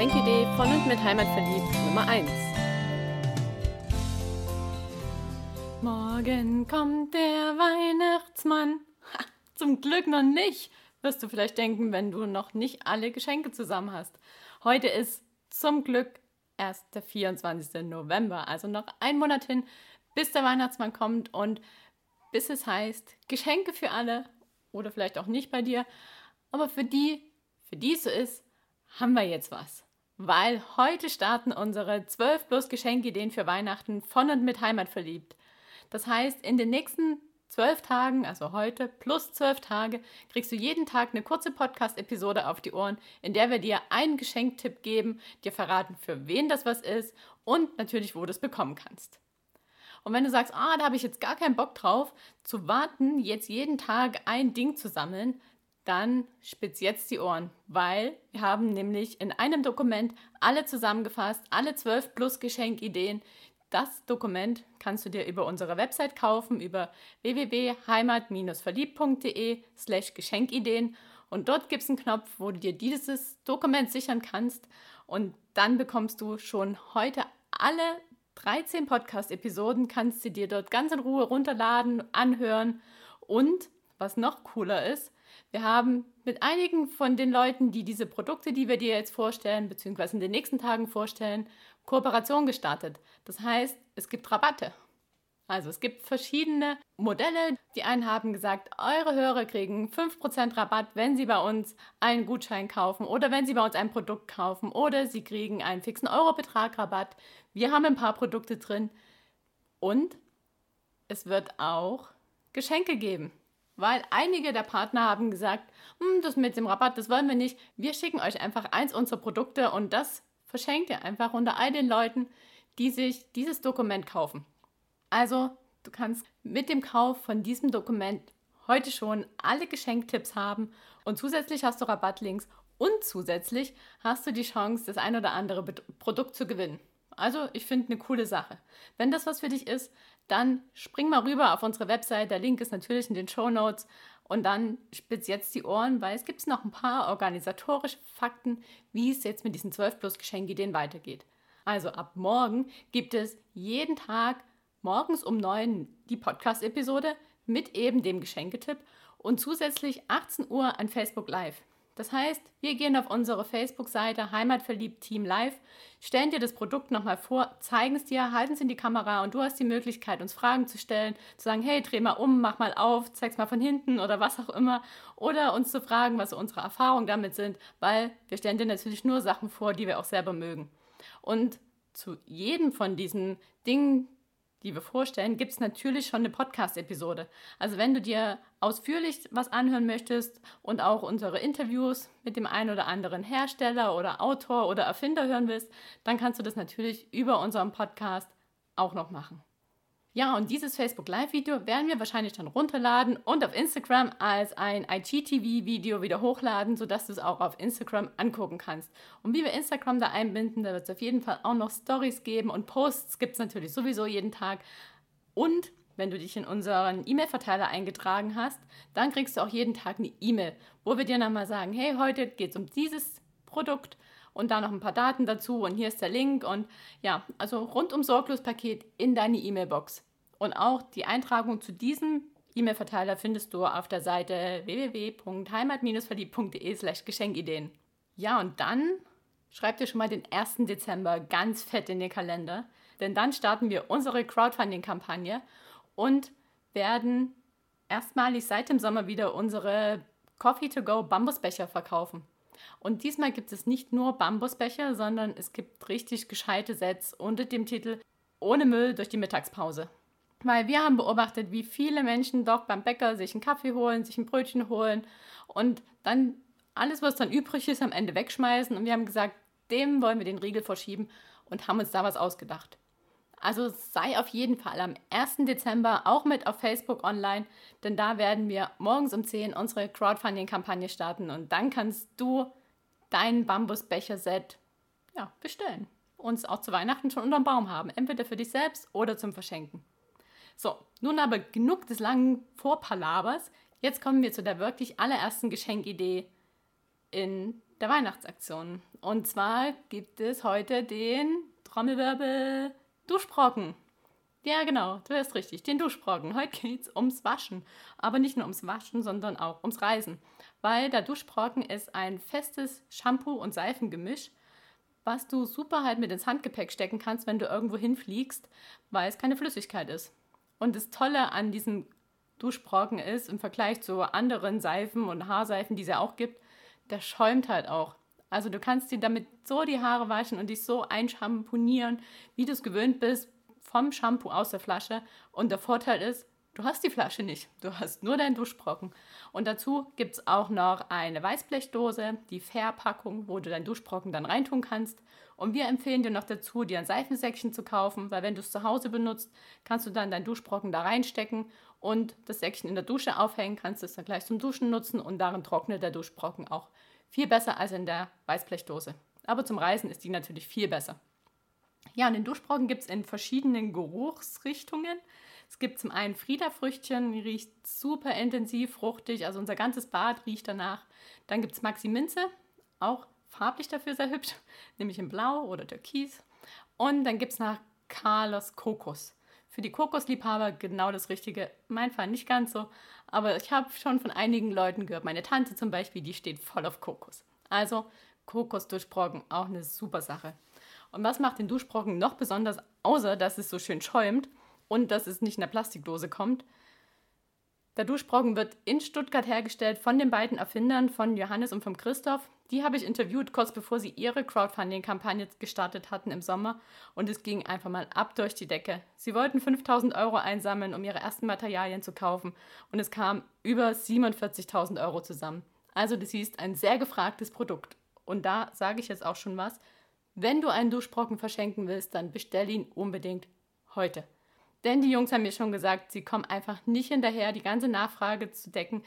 Geschenkidee von und mit Heimatverliebt Nummer 1. Morgen kommt der Weihnachtsmann. Ha, zum Glück noch nicht, wirst du vielleicht denken, wenn du noch nicht alle Geschenke zusammen hast. Heute ist zum Glück erst der 24. November, also noch ein Monat hin, bis der Weihnachtsmann kommt und bis es heißt, Geschenke für alle oder vielleicht auch nicht bei dir, aber für die, für die es so ist, haben wir jetzt was. Weil heute starten unsere 12 plus Geschenkideen für Weihnachten von und mit Heimat verliebt. Das heißt, in den nächsten zwölf Tagen, also heute plus zwölf Tage, kriegst du jeden Tag eine kurze Podcast-Episode auf die Ohren, in der wir dir einen Geschenktipp geben, dir verraten, für wen das was ist und natürlich, wo du es bekommen kannst. Und wenn du sagst, ah, da habe ich jetzt gar keinen Bock drauf, zu warten, jetzt jeden Tag ein Ding zu sammeln, dann spitz jetzt die Ohren, weil wir haben nämlich in einem Dokument alle zusammengefasst, alle zwölf plus Geschenkideen. Das Dokument kannst du dir über unsere Website kaufen, über www.heimat-verliebt.de slash Geschenkideen. Und dort gibt es einen Knopf, wo du dir dieses Dokument sichern kannst. Und dann bekommst du schon heute alle 13 Podcast-Episoden, kannst du dir dort ganz in Ruhe runterladen, anhören. Und was noch cooler ist, wir haben mit einigen von den Leuten, die diese Produkte, die wir dir jetzt vorstellen, beziehungsweise in den nächsten Tagen vorstellen, Kooperation gestartet. Das heißt, es gibt Rabatte. Also es gibt verschiedene Modelle. Die einen haben gesagt, eure Hörer kriegen 5% Rabatt, wenn sie bei uns einen Gutschein kaufen oder wenn sie bei uns ein Produkt kaufen oder sie kriegen einen fixen Eurobetrag Rabatt. Wir haben ein paar Produkte drin und es wird auch Geschenke geben weil einige der Partner haben gesagt, hm, das mit dem Rabatt, das wollen wir nicht. Wir schicken euch einfach eins unserer Produkte und das verschenkt ihr einfach unter all den Leuten, die sich dieses Dokument kaufen. Also, du kannst mit dem Kauf von diesem Dokument heute schon alle Geschenktipps haben und zusätzlich hast du Rabattlinks und zusätzlich hast du die Chance, das ein oder andere Produkt zu gewinnen. Also, ich finde eine coole Sache. Wenn das was für dich ist, dann spring mal rüber auf unsere Website. Der Link ist natürlich in den Show Notes. Und dann spitz jetzt die Ohren, weil es gibt noch ein paar organisatorische Fakten, wie es jetzt mit diesen 12 plus Geschenkideen weitergeht. Also ab morgen gibt es jeden Tag morgens um 9 die Podcast-Episode mit eben dem Geschenketipp und zusätzlich 18 Uhr ein Facebook Live. Das heißt, wir gehen auf unsere Facebook-Seite Heimatverliebt Team Live, stellen dir das Produkt nochmal vor, zeigen es dir, halten es in die Kamera und du hast die Möglichkeit, uns Fragen zu stellen, zu sagen, hey, dreh mal um, mach mal auf, zeig's mal von hinten oder was auch immer. Oder uns zu fragen, was unsere Erfahrungen damit sind, weil wir stellen dir natürlich nur Sachen vor, die wir auch selber mögen. Und zu jedem von diesen Dingen, die wir vorstellen, gibt es natürlich schon eine Podcast-Episode. Also wenn du dir ausführlich was anhören möchtest und auch unsere Interviews mit dem einen oder anderen Hersteller oder Autor oder Erfinder hören willst, dann kannst du das natürlich über unseren Podcast auch noch machen. Ja, und dieses Facebook Live-Video werden wir wahrscheinlich dann runterladen und auf Instagram als ein IGTV-Video wieder hochladen, sodass du es auch auf Instagram angucken kannst. Und wie wir Instagram da einbinden, da wird es auf jeden Fall auch noch Stories geben und Posts gibt es natürlich sowieso jeden Tag. Und wenn du dich in unseren E-Mail-Verteiler eingetragen hast, dann kriegst du auch jeden Tag eine E-Mail, wo wir dir nochmal sagen, hey, heute geht es um dieses Produkt und da noch ein paar Daten dazu und hier ist der Link und ja, also rundum sorglos Paket in deine E-Mail-Box. Und auch die Eintragung zu diesem E-Mail-Verteiler findest du auf der Seite www.heimat-verliebt.de slash Geschenkideen. Ja, und dann schreib dir schon mal den 1. Dezember ganz fett in den Kalender, denn dann starten wir unsere Crowdfunding-Kampagne und werden erstmalig seit dem Sommer wieder unsere Coffee-to-go Bambusbecher verkaufen. Und diesmal gibt es nicht nur Bambusbecher, sondern es gibt richtig gescheite Sets unter dem Titel Ohne Müll durch die Mittagspause. Weil wir haben beobachtet, wie viele Menschen doch beim Bäcker sich einen Kaffee holen, sich ein Brötchen holen und dann alles, was dann übrig ist, am Ende wegschmeißen. Und wir haben gesagt, dem wollen wir den Riegel verschieben und haben uns da was ausgedacht. Also sei auf jeden Fall am 1. Dezember auch mit auf Facebook online, denn da werden wir morgens um 10 unsere Crowdfunding-Kampagne starten und dann kannst du dein Bambusbecher-Set ja, bestellen. Und es auch zu Weihnachten schon unterm Baum haben, entweder für dich selbst oder zum Verschenken. So, nun aber genug des langen Vorpalabers. Jetzt kommen wir zu der wirklich allerersten Geschenkidee in der Weihnachtsaktion. Und zwar gibt es heute den Trommelwirbel Duschbrocken. Ja, genau, du hast richtig, den Duschbrocken. Heute geht es ums Waschen. Aber nicht nur ums Waschen, sondern auch ums Reisen. Weil der Duschbrocken ist ein festes Shampoo- und Seifengemisch, was du super halt mit ins Handgepäck stecken kannst, wenn du irgendwo hinfliegst, weil es keine Flüssigkeit ist. Und das Tolle an diesem Duschbrocken ist, im Vergleich zu anderen Seifen und Haarseifen, die es ja auch gibt, der schäumt halt auch. Also du kannst dir damit so die Haare waschen und dich so einschamponieren, wie du es gewöhnt bist, vom Shampoo aus der Flasche. Und der Vorteil ist, du hast die Flasche nicht. Du hast nur deinen Duschbrocken. Und dazu gibt es auch noch eine Weißblechdose, die Fair-Packung, wo du deinen Duschbrocken dann reintun kannst. Und wir empfehlen dir noch dazu, dir ein Seifensäckchen zu kaufen, weil wenn du es zu Hause benutzt, kannst du dann deinen Duschbrocken da reinstecken und das Säckchen in der Dusche aufhängen, kannst es dann gleich zum Duschen nutzen und darin trocknet der Duschbrocken auch viel besser als in der Weißblechdose. Aber zum Reisen ist die natürlich viel besser. Ja, und den Duschbrocken gibt es in verschiedenen Geruchsrichtungen. Es gibt zum einen Friederfrüchtchen, die riecht super intensiv, fruchtig, also unser ganzes Bad riecht danach. Dann gibt es Maxi Minze, auch farblich dafür sehr hübsch, nämlich in Blau oder Türkis. Und dann gibt es nach Carlos Kokos. Für die Kokosliebhaber genau das Richtige. Mein Fall nicht ganz so, aber ich habe schon von einigen Leuten gehört. Meine Tante zum Beispiel, die steht voll auf Kokos. Also Kokos durchbrocken, auch eine super Sache. Und was macht den Duschbrocken noch besonders, außer dass es so schön schäumt und dass es nicht in der Plastikdose kommt? Der Duschbrocken wird in Stuttgart hergestellt von den beiden Erfindern, von Johannes und von Christoph. Die habe ich interviewt, kurz bevor sie ihre Crowdfunding-Kampagne gestartet hatten im Sommer. Und es ging einfach mal ab durch die Decke. Sie wollten 5000 Euro einsammeln, um ihre ersten Materialien zu kaufen. Und es kam über 47.000 Euro zusammen. Also das ist ein sehr gefragtes Produkt. Und da sage ich jetzt auch schon was. Wenn du einen Duschbrocken verschenken willst, dann bestell ihn unbedingt heute. Denn die Jungs haben mir schon gesagt, sie kommen einfach nicht hinterher, die ganze Nachfrage zu decken.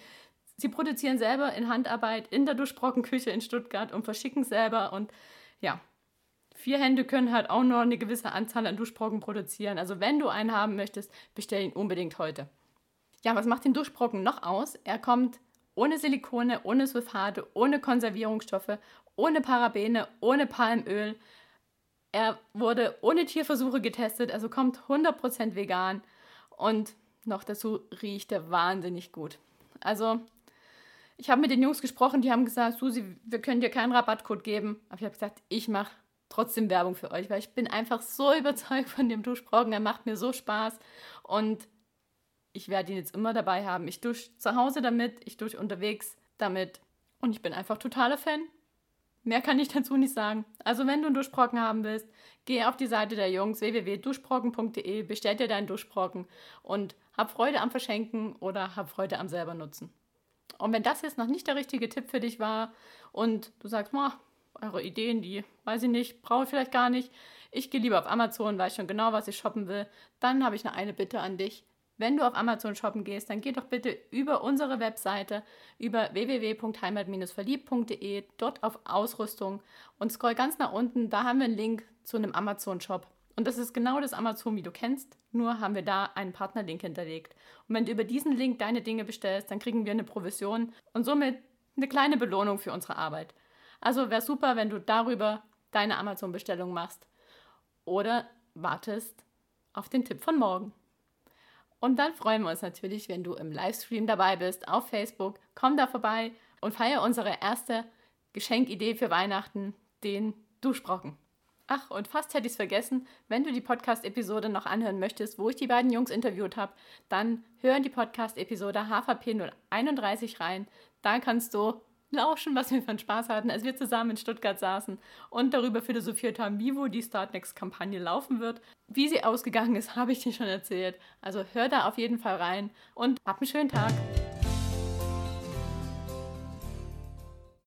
Sie produzieren selber in Handarbeit in der Duschbrockenküche in Stuttgart und verschicken selber. Und ja, vier Hände können halt auch nur eine gewisse Anzahl an Duschbrocken produzieren. Also wenn du einen haben möchtest, bestell ihn unbedingt heute. Ja, was macht den Duschbrocken noch aus? Er kommt ohne Silikone, ohne Sulfate, ohne Konservierungsstoffe, ohne Parabene, ohne Palmöl. Er wurde ohne Tierversuche getestet, also kommt 100% vegan und noch dazu riecht er wahnsinnig gut. Also, ich habe mit den Jungs gesprochen, die haben gesagt, Susi, wir können dir keinen Rabattcode geben. Aber ich habe gesagt, ich mache trotzdem Werbung für euch, weil ich bin einfach so überzeugt von dem Duschbrocken. Er macht mir so Spaß und ich werde ihn jetzt immer dabei haben. Ich dusche zu Hause damit, ich dusche unterwegs damit und ich bin einfach totaler Fan. Mehr kann ich dazu nicht sagen. Also wenn du einen Duschbrocken haben willst, geh auf die Seite der Jungs www.duschbrocken.de, bestell dir deinen Duschbrocken und hab Freude am Verschenken oder hab Freude am selber nutzen. Und wenn das jetzt noch nicht der richtige Tipp für dich war und du sagst, eure Ideen, die weiß ich nicht, brauche ich vielleicht gar nicht, ich gehe lieber auf Amazon, weiß schon genau, was ich shoppen will, dann habe ich noch eine Bitte an dich. Wenn du auf Amazon shoppen gehst, dann geh doch bitte über unsere Webseite, über www.heimat-verliebt.de, dort auf Ausrüstung und scroll ganz nach unten. Da haben wir einen Link zu einem Amazon-Shop. Und das ist genau das Amazon, wie du kennst, nur haben wir da einen Partnerlink hinterlegt. Und wenn du über diesen Link deine Dinge bestellst, dann kriegen wir eine Provision und somit eine kleine Belohnung für unsere Arbeit. Also wäre super, wenn du darüber deine Amazon-Bestellung machst oder wartest auf den Tipp von morgen. Und dann freuen wir uns natürlich, wenn du im Livestream dabei bist auf Facebook. Komm da vorbei und feier unsere erste Geschenkidee für Weihnachten, den Duschbrocken. Ach, und fast hätte ich es vergessen, wenn du die Podcast-Episode noch anhören möchtest, wo ich die beiden Jungs interviewt habe, dann hör in die Podcast-Episode HVP 031 rein. Da kannst du lauschen, was wir für einen Spaß hatten, als wir zusammen in Stuttgart saßen und darüber philosophiert haben, wie wohl die Startnext-Kampagne laufen wird. Wie sie ausgegangen ist, habe ich dir schon erzählt. Also hör da auf jeden Fall rein und hab einen schönen Tag.